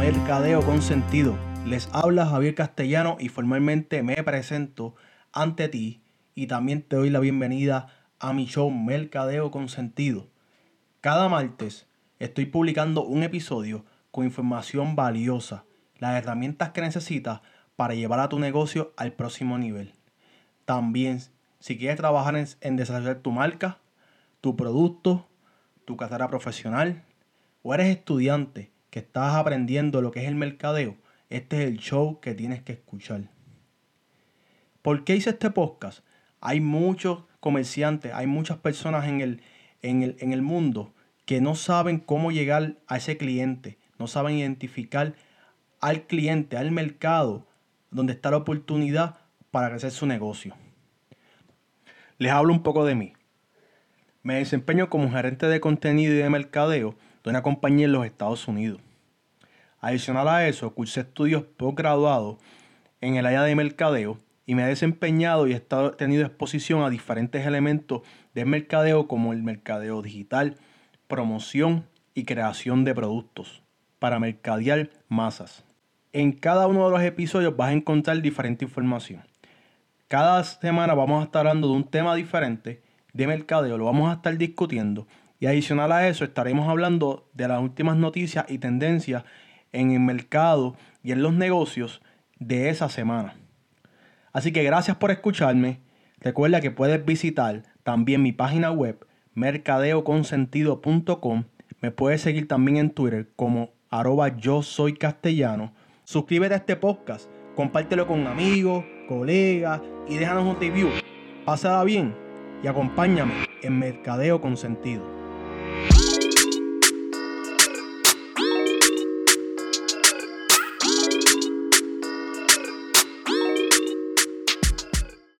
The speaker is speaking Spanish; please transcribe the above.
Mercadeo con Sentido. Les habla Javier Castellano y formalmente me presento ante ti y también te doy la bienvenida a mi show Mercadeo con Sentido. Cada martes estoy publicando un episodio con información valiosa, las herramientas que necesitas para llevar a tu negocio al próximo nivel. También, si quieres trabajar en, desarrollar tu marca, tu producto, tu carrera profesional, o eres estudiante que estás aprendiendo lo que es el mercadeo, este es el show que tienes que escuchar. ¿Por qué hice este podcast? Hay muchos comerciantes, hay muchas personas en el, en el, en el mundo que no saben cómo llegar a ese cliente, no saben identificar al cliente, al mercado, donde está la oportunidad para crecer su negocio. Les hablo un poco de mí. Me desempeño como gerente de contenido y de mercadeo de una compañía en los Estados Unidos. Adicional a eso, cursé estudios postgraduados en el área de mercadeo y me he desempeñado y he tenido exposición a diferentes elementos del mercadeo como el mercadeo digital, promoción y creación de productos para mercadear masas. En cada uno de los episodios vas a encontrar diferente información. Cada semana vamos a estar hablando de un tema diferente de mercadeo, lo vamos a estar discutiendo y adicional a eso estaremos hablando de las últimas noticias y tendencias en el mercado y en los negocios de esa semana. Así que gracias por escucharme. Recuerda que puedes visitar también mi página web mercadeoconsentido.com. Me puedes seguir también en Twitter como arroba yo soy castellano. Suscríbete a este podcast, compártelo con amigos, colegas y déjanos un review. Pásala bien y acompáñame en Mercadeo con Sentido.